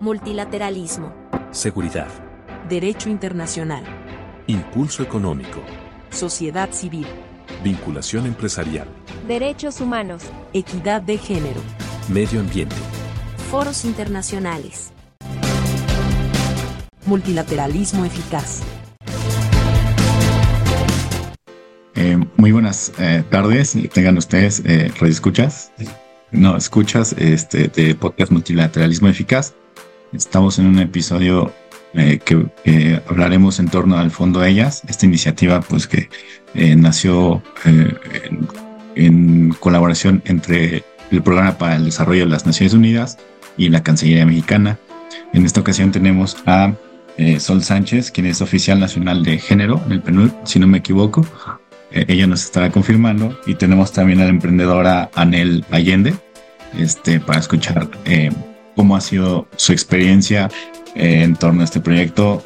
Multilateralismo. Seguridad. Derecho internacional. Impulso económico. Sociedad civil. Vinculación empresarial. Derechos humanos. Equidad de género. Medio ambiente. Foros internacionales. Multilateralismo eficaz. Eh, muy buenas eh, tardes, tengan ustedes eh, escuchas, no escuchas este de podcast Multilateralismo Eficaz. Estamos en un episodio eh, que hablaremos en torno al Fondo Ellas, esta iniciativa pues que nació en, en, colaboración entre el Programa para el Desarrollo de las Naciones Unidas y la Cancillería Mexicana. En esta ocasión tenemos a Sol Sánchez, quien es oficial nacional de género en el PNUD, si no me equivoco. Eh, ella nos estará confirmando. Y tenemos también a la emprendedora Anel Allende, este, para escuchar eh, cómo ha sido su experiencia eh, en torno a este proyecto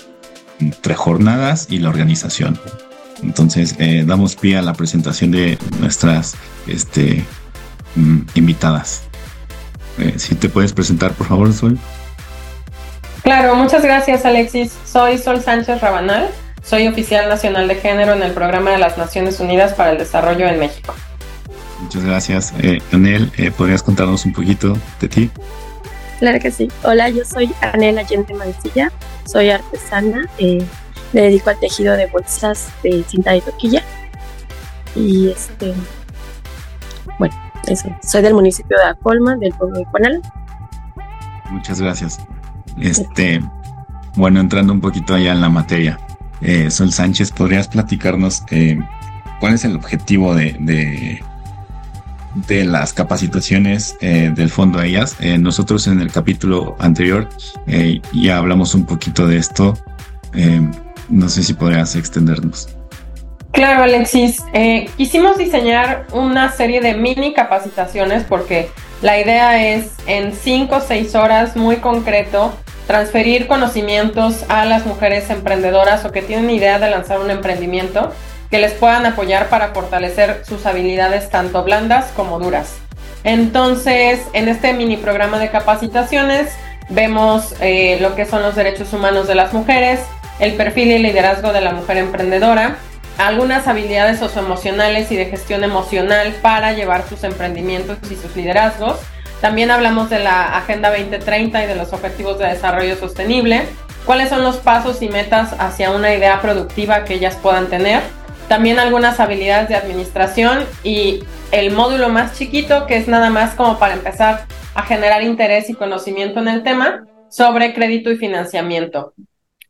entre jornadas y la organización. Entonces, damos pie a la presentación de nuestras este, mm, invitadas. si te puedes presentar, por favor, Sol. Claro, muchas gracias, Alexis. Soy Sol Sánchez Rabanal. Soy oficial nacional de género en el Programa de las Naciones Unidas para el Desarrollo en México. Muchas gracias. Eh, Anel, eh, ¿podrías contarnos un poquito de ti? Claro que sí. Hola, yo soy Anel Allende Mancilla, soy artesana, eh, me dedico al tejido de bolsas de cinta de toquilla. Y este, bueno, eso. Soy del municipio de Acolma, del pueblo de Cuanala. Muchas gracias. Este, bueno, entrando un poquito allá en la materia. Eh, Sol Sánchez, ¿podrías platicarnos eh, cuál es el objetivo de, las capacitaciones eh, del fondo a ellas? nosotros en el capítulo anterior ya hablamos un poquito de esto. no sé si podrías extendernos. Claro, Alexis. quisimos diseñar una serie de mini capacitaciones porque la idea es en cinco o seis horas muy concreto transferir conocimientos a las mujeres emprendedoras o que tienen idea de lanzar un emprendimiento que les puedan apoyar para fortalecer sus habilidades tanto blandas como duras. Entonces, en este mini programa de capacitaciones vemos eh, lo que son los derechos humanos de las mujeres, el perfil y liderazgo de la mujer emprendedora, algunas habilidades socioemocionales y de gestión emocional para llevar sus emprendimientos y sus liderazgos, también hablamos de la Agenda 2030 y de los Objetivos de Desarrollo Sostenible. ¿Cuáles son los pasos y metas hacia una idea productiva que ellas puedan tener? También algunas habilidades de administración y el módulo más chiquito, que es nada más como para empezar a generar interés y conocimiento en el tema, sobre crédito y financiamiento.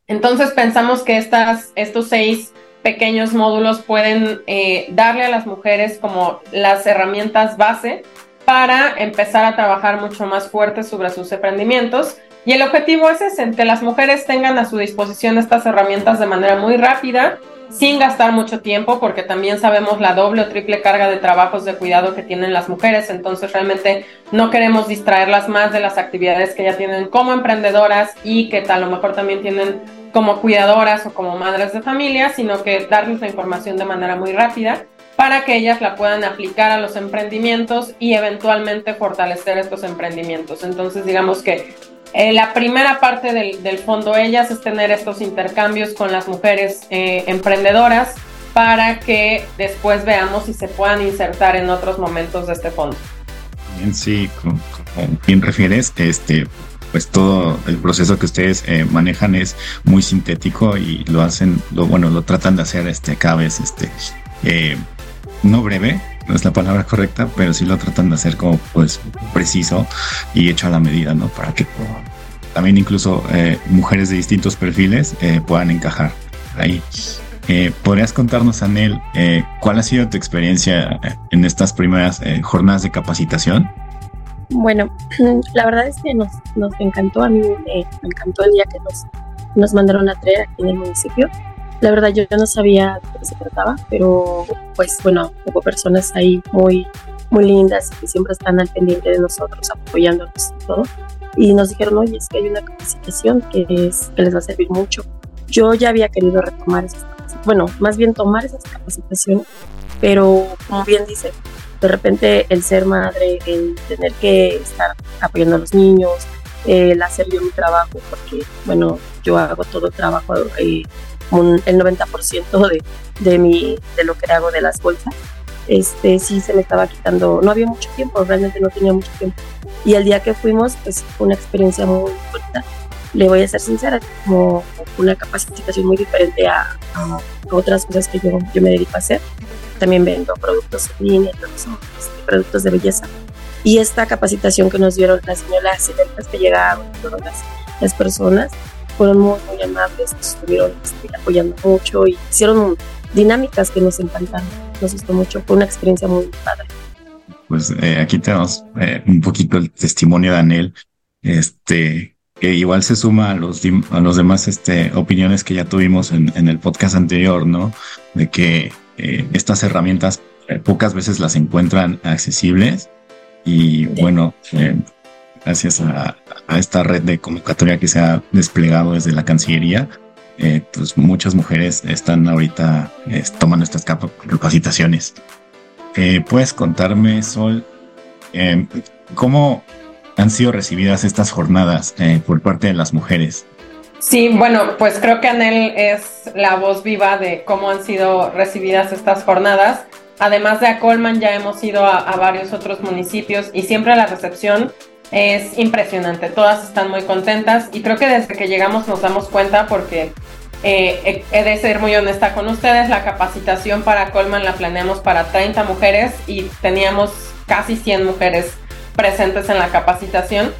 Entonces pensamos que estas, estos seis pequeños módulos pueden eh, darle a las mujeres como las herramientas base para empezar a trabajar mucho más fuerte sobre sus emprendimientos. Y el objetivo es que las mujeres tengan a su disposición estas herramientas de manera muy rápida, sin gastar mucho tiempo, porque también sabemos la doble o triple carga de trabajos de cuidado que tienen las mujeres, entonces realmente no queremos distraerlas más de las actividades que ya tienen como emprendedoras y que a lo mejor también tienen como cuidadoras o como madres de familia, sino que darles la información de manera muy rápida para que ellas la puedan aplicar a los emprendimientos y eventualmente fortalecer estos emprendimientos. Entonces, digamos que eh, la primera parte del, fondo ellas es tener estos intercambios con las mujeres eh, emprendedoras para que después veamos si se puedan insertar en otros momentos de este fondo. Bien, sí, como, bien refieres, este, pues todo el proceso que ustedes eh, manejan es muy sintético y lo hacen, bueno, lo tratan de hacer este cada vez este no breve, no es la palabra correcta, pero sí lo tratan de hacer como pues preciso y hecho a la medida, ¿no? Para que también incluso eh, mujeres de distintos perfiles eh, puedan encajar ahí. Eh, ¿Podrías contarnos, Anel, cuál ha sido tu experiencia en estas primeras jornadas de capacitación? Bueno, la verdad es que nos, nos encantó, a mí me, encantó el día que nos, nos mandaron a traer aquí en el municipio. La verdad yo no sabía de qué se trataba, pero pues bueno, hubo personas ahí muy, muy lindas que siempre están al pendiente de nosotros, apoyándonos y todo. Y nos dijeron, oye, es que hay una capacitación que, es, que les va a servir mucho. Yo ya había querido retomar esas bueno, más bien tomar esas capacitaciones, pero como bien dice, de repente el ser madre, el tener que estar apoyando a los niños, el hacer yo mi trabajo, porque, bueno, yo hago todo el trabajo, eh, el 90% de, de, mi, de lo que hago de las bolsas, este, sí se me estaba quitando, no había mucho tiempo, realmente no tenía mucho tiempo. Y el día que fuimos, pues fue una experiencia muy bonita. Le voy a ser sincera, como una capacitación muy diferente a, a otras cosas que yo, yo me dedico a hacer. También vendo productos en línea, este, productos de belleza. Y esta capacitación que nos dieron las señoras que llegaron, todas las, las personas, fueron muy, muy amables, nos estuvieron este, apoyando mucho y hicieron dinámicas que nos encantaron. Nos gustó mucho, fue una experiencia muy padre. Pues eh, aquí tenemos eh, un poquito el testimonio de Anel, este, que igual se suma a los, a los demás este, opiniones que ya tuvimos en, en el podcast anterior, ¿no? De que eh, estas herramientas pocas veces las encuentran accesibles y bueno, gracias a, a, esta red de convocatoria que se ha desplegado desde la Cancillería, eh, pues muchas mujeres están ahorita eh, tomando estas capacitaciones. Eh, ¿Puedes contarme, Sol, cómo han sido recibidas estas jornadas por parte de las mujeres? Sí, bueno, pues creo que Anel es la voz viva de cómo han sido recibidas estas jornadas. Además de a Colman, ya hemos ido a, a varios otros municipios y siempre la recepción es impresionante. Todas están muy contentas y creo que desde que llegamos nos damos cuenta porque eh, he de ser muy honesta con ustedes, la capacitación para Colman la planeamos para 30 mujeres y teníamos casi 100 mujeres presentes en la capacitación.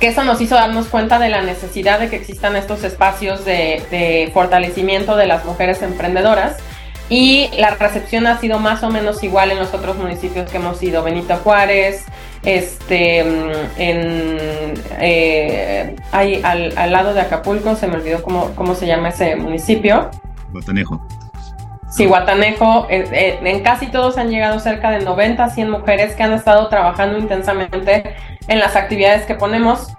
Que eso nos hizo darnos cuenta de la necesidad de que existan estos espacios de, de fortalecimiento de las mujeres emprendedoras y la recepción ha sido más o menos igual en los otros municipios que hemos ido, Benito Juárez, este, en, eh, hay al, al, lado de Acapulco, se me olvidó cómo, cómo se llama ese municipio. Guatanejo. Sí, Guatanejo, eh, eh, en casi todos han llegado cerca de 90, 100 mujeres que han estado trabajando intensamente en las actividades que ponemos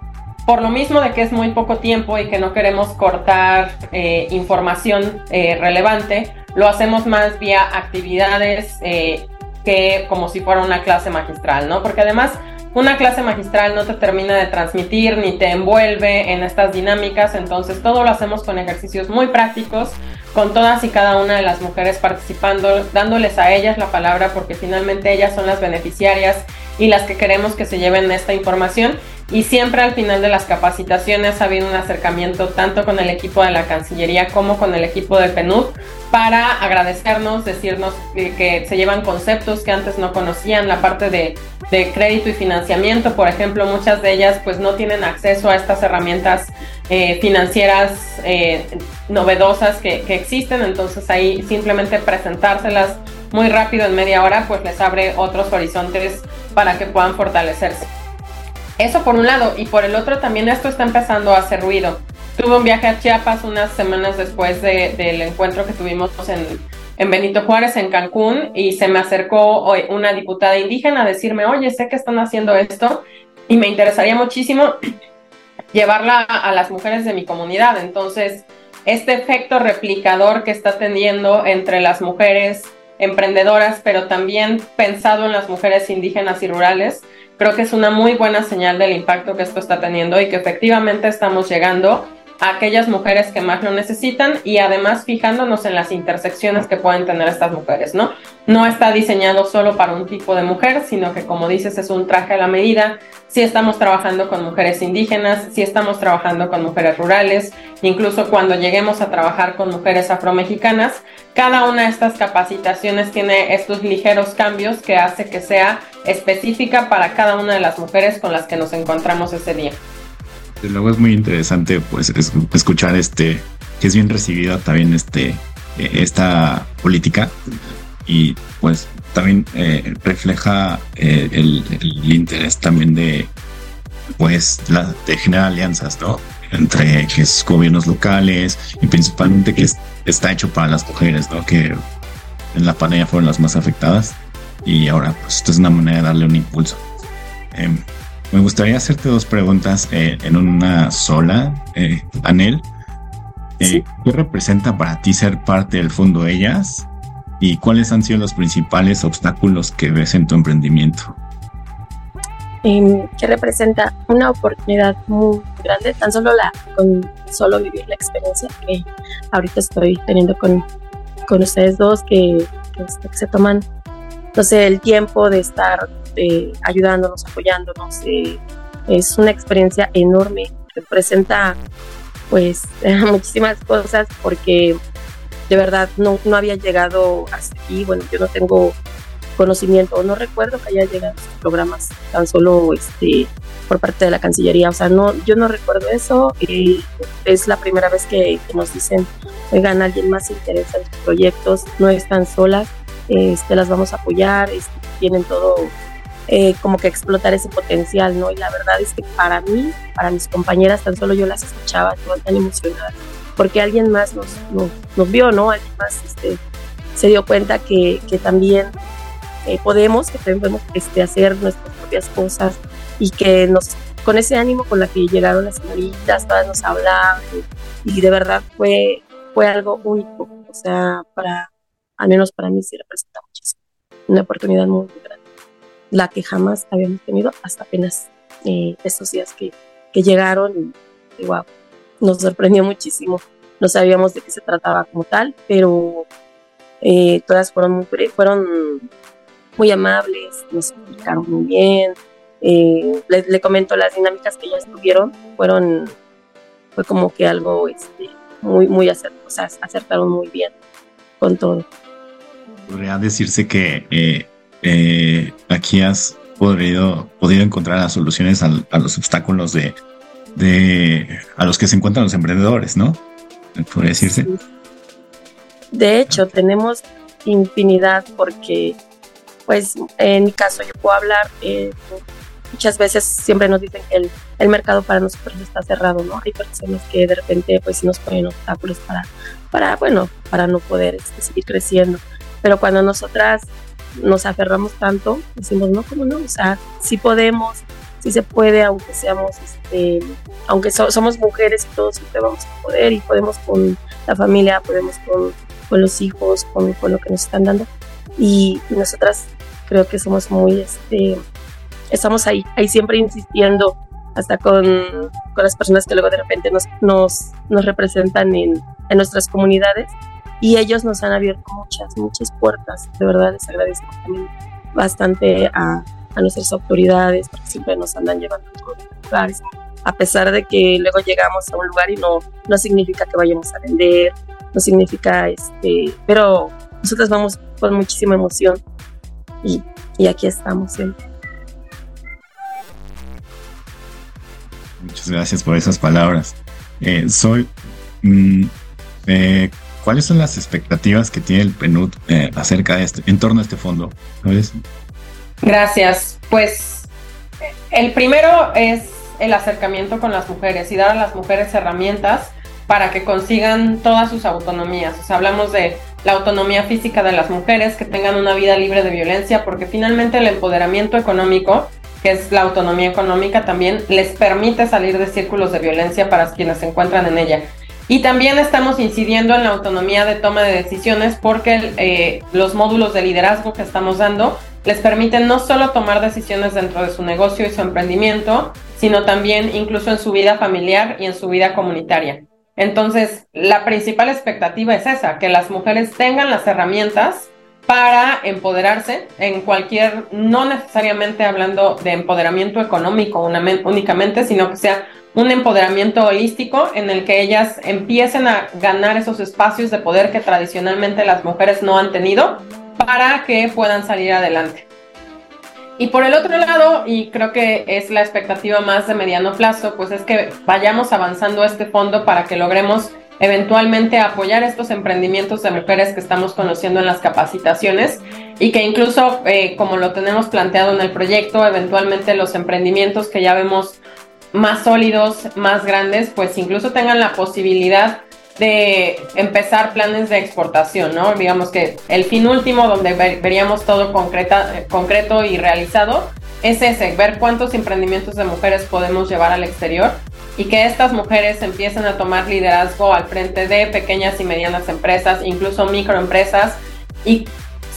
por lo mismo de que es muy poco tiempo y que no queremos cortar eh, información eh, relevante, lo hacemos más vía actividades eh, que como si fuera una clase magistral, ¿no? Porque además una clase magistral no te termina de transmitir ni te envuelve en estas dinámicas, entonces todo lo hacemos con ejercicios muy prácticos, con todas y cada una de las mujeres participando, dándoles a ellas la palabra porque finalmente ellas son las beneficiarias y las que queremos que se lleven esta información y siempre al final de las capacitaciones ha habido un acercamiento tanto con el equipo de la Cancillería como con el equipo del PNUD para agradecernos, decirnos que se llevan conceptos que antes no conocían, la parte de, de, crédito y financiamiento, por ejemplo, muchas de ellas pues no tienen acceso a estas herramientas eh, financieras eh, novedosas que, que existen, entonces ahí simplemente presentárselas muy rápido en media hora pues les abre otros horizontes para que puedan fortalecerse. Eso por un lado, y por el otro también esto está empezando a hacer ruido. Tuve un viaje a Chiapas unas semanas después de, del encuentro que tuvimos en, en Benito Juárez, en Cancún, y se me acercó una diputada indígena a decirme, oye, sé que están haciendo esto y me interesaría muchísimo llevarla a las mujeres de mi comunidad. Entonces, este efecto replicador que está teniendo entre las mujeres emprendedoras, pero también pensado en las mujeres indígenas y rurales, creo que es una muy buena señal del impacto que esto está teniendo y que efectivamente estamos llegando a aquellas mujeres que más lo necesitan y además fijándonos en las intersecciones que pueden tener estas mujeres, ¿no? No está diseñado solo para un tipo de mujer, sino que como dices es un traje a la medida. Si estamos trabajando con mujeres indígenas, si estamos trabajando con mujeres rurales, incluso cuando lleguemos a trabajar con mujeres afromexicanas, cada una de estas capacitaciones tiene estos ligeros cambios que hace que sea específica para cada una de las mujeres con las que nos encontramos ese día. Luego es muy interesante pues escuchar este que es bien recibida también este esta política y pues también eh, refleja eh, el, el, interés también de pues la, de generar alianzas no entre que es gobiernos locales y principalmente que es, está hecho para las mujeres no que en la pandemia fueron las más afectadas y ahora pues esto es una manera de darle un impulso eh, me gustaría hacerte dos preguntas eh, en una sola, eh, Anel. Eh, ¿Sí? ¿Qué representa para ti ser parte del Fondo Ellas? ¿Y cuáles han sido los principales obstáculos que ves en tu emprendimiento? em, que representa una oportunidad muy grande, tan solo la con solo vivir la experiencia que ahorita estoy teniendo con, con ustedes dos, que, que, se toman, no sé, el tiempo de estar eh, ayudándonos, apoyándonos. Eh, es una experiencia enorme, representa pues muchísimas cosas porque de verdad no, no había llegado hasta aquí. Bueno, yo no tengo conocimiento, no recuerdo que haya llegado a estos programas tan solo este, por parte de la Cancillería. O sea, no, yo no recuerdo eso. y es la primera vez que, nos dicen, oigan, alguien más se interesa en sus proyectos, no están solas, este, las vamos a apoyar, este, tienen todo eh, como que explotar ese potencial, ¿no? Y la verdad es que para mí, para mis compañeras, tan solo yo las escuchaba, estaban tan emocionadas, porque alguien más nos, nos, vio, ¿no? Alguien más este, se dio cuenta que, que también eh, podemos, que podemos este, hacer nuestras propias cosas y que nos, con ese ánimo con la que llegaron las señoritas, todas nos hablaban y, de verdad fue, fue algo único, o sea, para, al menos para mí sí representa muchísimo, una oportunidad muy, grande, la que jamás habíamos tenido hasta apenas eh, estos días que, que llegaron wow, nos sorprendió muchísimo, no sabíamos de qué se trataba como tal, pero eh, todas fueron muy, fueron muy amables, nos explicaron muy bien. Eh, le, comento las dinámicas que ellas tuvieron, fueron, fue como que algo este, muy, muy acertado, o sea, acertaron muy bien con todo. Podría decirse que eh, eh, aquí has podido, podido encontrar las soluciones a, los obstáculos de, de, a los que se encuentran los emprendedores, ¿no? Podría decirse. De hecho, tenemos infinidad porque pues en mi caso yo puedo hablar, eh, muchas veces siempre nos dicen que el, el, mercado para nosotros está cerrado, ¿no? Hay personas que de repente pues nos ponen obstáculos para, para bueno, para no poder este, seguir creciendo, pero cuando nosotras nos aferramos tanto, decimos, no, ¿cómo no? O sea, sí podemos, sí se puede, aunque seamos, este, aunque somos mujeres y todos siempre vamos a poder y podemos con la familia, podemos con, con los hijos, con, con lo que nos están dando. Y nosotras creo que somos muy, este, estamos ahí, ahí siempre insistiendo, hasta con, con las personas que luego de repente nos, nos, nos representan en, en, nuestras comunidades. Y ellos nos han abierto muchas, muchas puertas, de verdad les agradezco también bastante a, a nuestras autoridades porque siempre nos andan llevando a lugares. A pesar de que luego llegamos a un lugar y no, no significa que vayamos a vender, no significa, este, pero nosotros vamos con muchísima emoción y, y aquí estamos siempre. Muchas gracias por esas palabras. Eh, soy, mm, eh, ¿cuáles son las expectativas que tiene el PNUD eh, acerca de este, en torno a este fondo? Gracias. Pues el primero es el acercamiento con las mujeres y dar a las mujeres herramientas para que consigan todas sus autonomías. O sea, hablamos de la autonomía física de las mujeres, que tengan una vida libre de violencia, porque finalmente el empoderamiento económico, que es la autonomía económica, también les permite salir de círculos de violencia para quienes se encuentran en ella. Y también estamos incidiendo en la autonomía de toma de decisiones porque eh, los módulos de liderazgo que estamos dando les permiten no solo tomar decisiones dentro de su negocio y su emprendimiento, sino también incluso en su vida familiar y en su vida comunitaria. Entonces, la principal expectativa es esa, que las mujeres tengan las herramientas para empoderarse en cualquier, no necesariamente hablando de empoderamiento económico únicamente, sino que sea un empoderamiento holístico en el que ellas empiecen a ganar esos espacios de poder que tradicionalmente las mujeres no han tenido para que puedan salir adelante. Y por el otro lado, y creo que es la expectativa más de mediano plazo, pues es que vayamos avanzando este fondo para que logremos eventualmente apoyar estos emprendimientos de mujeres que estamos conociendo en las capacitaciones y que incluso, eh, como lo tenemos planteado en el proyecto, eventualmente los emprendimientos que ya vemos más sólidos, más grandes, pues incluso tengan la posibilidad de empezar planes de exportación, ¿no? Digamos que el fin último donde veríamos todo concreta, concreto y realizado es ese, ver cuántos emprendimientos de mujeres podemos llevar al exterior y que estas mujeres empiecen a tomar liderazgo al frente de pequeñas y medianas empresas, incluso microempresas y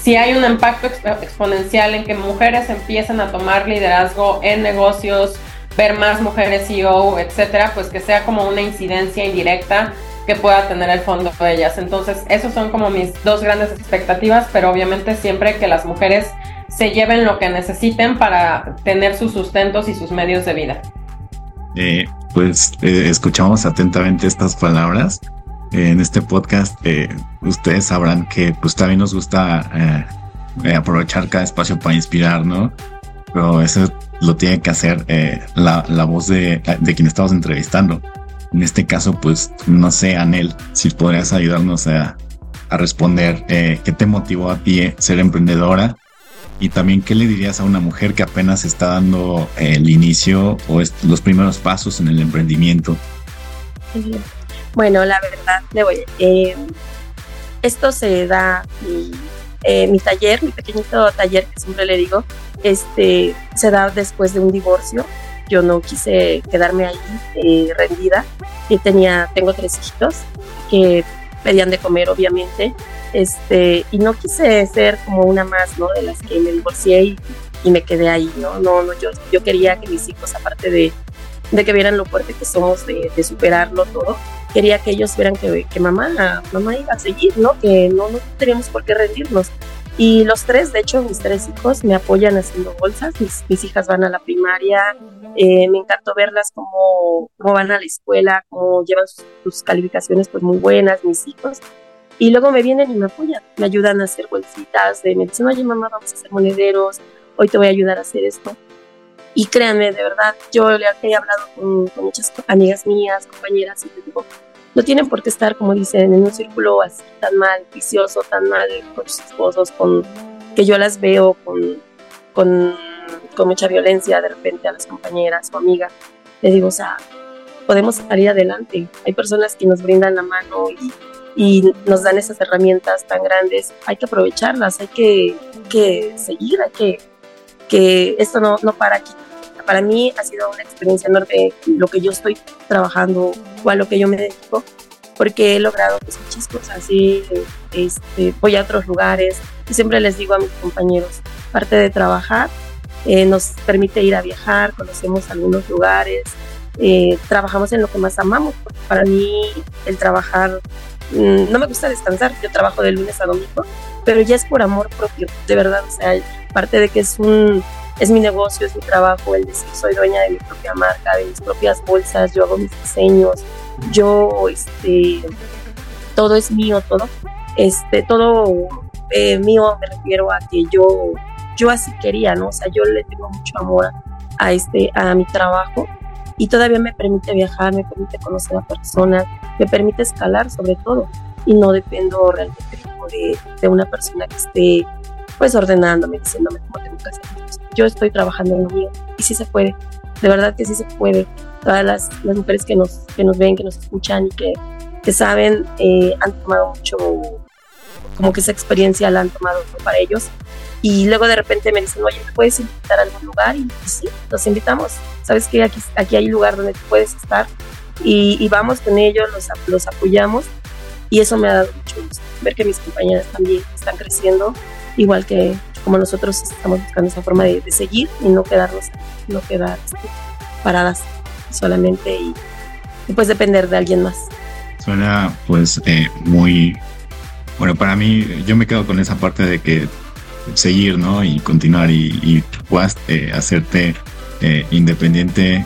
si hay un impacto exponencial en que mujeres empiecen a tomar liderazgo en negocios, ver más mujeres CEO, etcétera, pues que sea como una incidencia indirecta que pueda tener el fondo de ellas. Entonces, esos son como mis dos grandes expectativas, pero obviamente siempre que las mujeres se lleven lo que necesiten para tener sus sustentos y sus medios de vida. Eh, pues eh, escuchamos atentamente estas palabras. Eh, en este podcast ustedes sabrán que pues también nos gusta aprovechar cada espacio para inspirar, ¿no? Pero eso lo tiene que hacer la, la, voz de, de quien estamos entrevistando. En este caso, pues no sé, Anel, si podrías ayudarnos a, a responder qué te motivó a ti ser emprendedora y también qué le dirías a una mujer que apenas está dando el inicio o los primeros pasos en el emprendimiento. Bueno, la verdad, le voy. Eh, esto se da eh, mi taller, mi pequeñito taller que siempre le digo, este se da después de un divorcio yo no quise quedarme ahí eh, rendida. Y tenía, tengo tres hijitos que pedían de comer, obviamente, este, y no quise ser como una más, ¿no? De las que me divorcié y, me quedé ahí, ¿no? No, no, yo, yo quería que mis hijos, aparte de, de que vieran lo fuerte que somos, de, de superarlo todo, quería que ellos vieran que, que mamá, mamá iba a seguir, ¿no? Que no, no teníamos por qué rendirnos. Y los tres, de hecho, mis tres hijos me apoyan haciendo bolsas. Mis, mis hijas van a la primaria. Eh, me encantó verlas cómo, cómo, van a la escuela, cómo llevan sus, calificaciones pues muy buenas, mis hijos. Y luego me vienen y me apoyan, me ayudan a hacer bolsitas, de, me dicen, oye mamá, vamos a hacer monederos, hoy te voy a ayudar a hacer esto. Y créanme, de verdad, yo he hablado con, con muchas amigas mías, compañeras, y les digo, no tienen por qué estar, como dicen, en un círculo así tan mal, vicioso, tan mal con sus esposos, con, que yo las veo con, con, mucha violencia de repente a las compañeras o amigas. Les digo, o sea, podemos salir adelante. Hay personas que nos brindan la mano y, y nos dan esas herramientas tan grandes. Hay que aprovecharlas, hay que, que seguir, hay que, que esto no, no para aquí para mí ha sido una experiencia enorme lo que yo estoy trabajando o a lo que yo me dedico, porque he logrado pues, muchas cosas y este, voy a otros lugares y siempre les digo a mis compañeros, parte de trabajar eh, nos permite ir a viajar, conocemos algunos lugares, eh, trabajamos en lo que más amamos. Para mí el trabajar, mm, no me gusta descansar, yo trabajo de lunes a domingo, pero ya es por amor propio, de verdad, o sea, parte de que es un es mi negocio, es mi trabajo, el decir soy dueña de mi propia marca, de mis propias bolsas, yo hago mis diseños, yo, este, todo es mío, todo, este, todo eh, mío me refiero a que yo, yo así quería, ¿no? O sea, yo le tengo mucho amor a este, a mi trabajo y todavía me permite viajar, me permite conocer a personas, me permite escalar sobre todo y no dependo realmente de, de una persona que esté pues ordenándome, diciéndome cómo tengo que hacer. Yo estoy trabajando en lo mío y sí se puede, de verdad que sí se puede. Todas las, las mujeres que nos, que nos ven, que nos escuchan y que, que saben, eh, han tomado mucho, como que esa experiencia la han tomado para ellos. Y luego de repente me dicen, oye, ¿me puedes invitar a algún lugar? Y sí, los invitamos. Sabes que aquí, aquí hay lugar donde puedes estar y, y vamos con ellos, los, los apoyamos y eso me ha dado mucho gusto ver que mis compañeras también están creciendo igual que como nosotros estamos buscando esa forma de, seguir y no quedarnos, no quedar este, paradas solamente y, pues depender de alguien más. Suena pues eh, muy, bueno, para mí yo me quedo con esa parte de que seguir, ¿no? Y continuar y, puedas eh, hacerte eh, independiente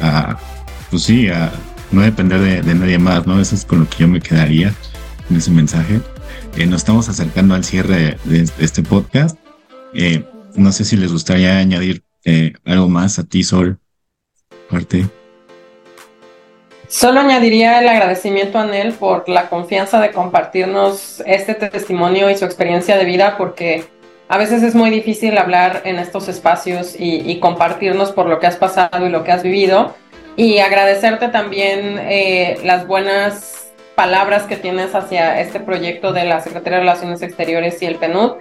a, pues sí, a no depender de, de, nadie más, ¿no? Eso es con lo que yo me quedaría en ese mensaje. Eh, nos estamos acercando al cierre de, este podcast. Eh, no sé si les gustaría añadir eh, algo más a ti, Sol. Parte. Solo añadiría el agradecimiento a Nel por la confianza de compartirnos este testimonio y su experiencia de vida, porque a veces es muy difícil hablar en estos espacios y, compartirnos por lo que has pasado y lo que has vivido. Y agradecerte también las buenas palabras que tienes hacia este proyecto de la Secretaría de Relaciones Exteriores y el PNUD.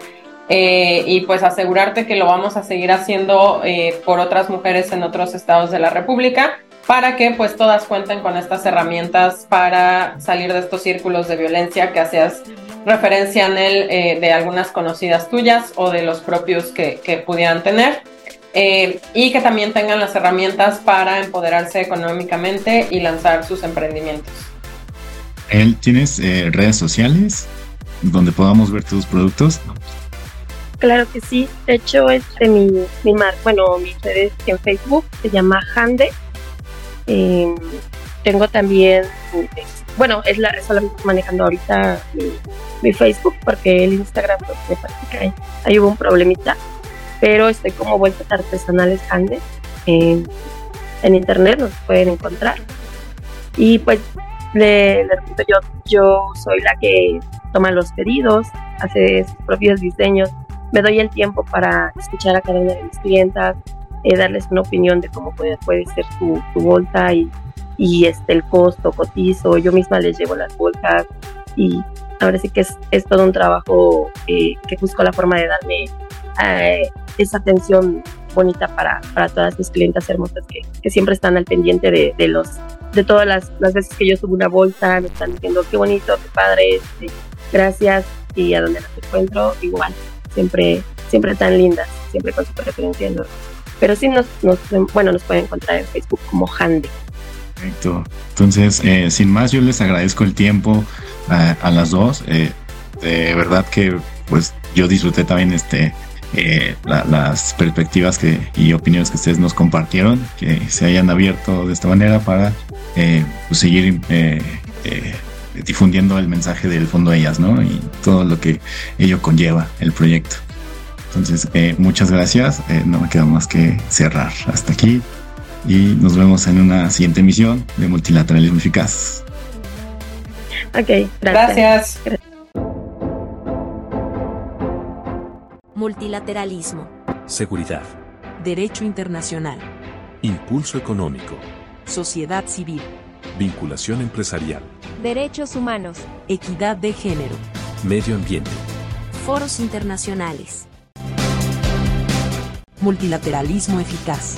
Eh, y pues asegurarte que lo vamos a seguir haciendo eh, por otras mujeres en otros estados de la República para que pues todas cuenten con estas herramientas para salir de estos círculos de violencia que hacías referencia en él eh, de algunas conocidas tuyas o de los propios que, que pudieran tener. Eh, y que también tengan las herramientas para empoderarse económicamente y lanzar sus emprendimientos. ¿Él tienes eh, redes sociales donde podamos ver tus productos? Claro que sí. De hecho, este mi, mi mar, bueno, mi red en Facebook se llama Hande. Eh, tengo también, bueno, es la solamente manejando ahorita mi, Facebook porque el Instagram pues, me parece que ahí hubo un problemita pero estoy como vueltas artesanales Andes. En, en internet nos pueden encontrar. Y pues le, repito, yo, yo soy la que toma los pedidos, hace sus propios diseños, me doy el tiempo para escuchar a cada una de mis clientas, eh, darles una opinión de cómo puede, puede ser su, su bolsa y, y, este, el costo, cotizo, yo misma les llevo las bolsas y ahora sí que es, es todo un trabajo eh, que busco la forma de darme eh, esa atención bonita para, para todas mis clientes hermosas que, que siempre están al pendiente de, de, los de todas las, las, veces que yo subo una bolsa, me están diciendo qué bonito, qué padre, este, gracias y a donde las encuentro igual, siempre, siempre tan lindas, siempre con su preferencia Pero sí nos, bueno, nos pueden encontrar en Facebook como Hande. Perfecto. Entonces, eh, sin más, yo les agradezco el tiempo a, a las dos. Eh, de verdad que pues yo disfruté también este eh, la, las perspectivas que, y opiniones que ustedes nos compartieron, que se hayan abierto de esta manera para eh, pues seguir eh, eh, difundiendo el mensaje del fondo de ellas, ¿no? Y todo lo que ello conlleva el proyecto. Entonces, eh, muchas gracias. no me queda más que cerrar hasta aquí y nos vemos en una siguiente emisión de Multilateralismo Eficaz. Ok, gracias. gracias. Multilateralismo. Seguridad. Derecho internacional. Impulso económico. Sociedad civil. Vinculación empresarial. Derechos humanos. Equidad de género. Medio ambiente. Foros internacionales. Multilateralismo eficaz.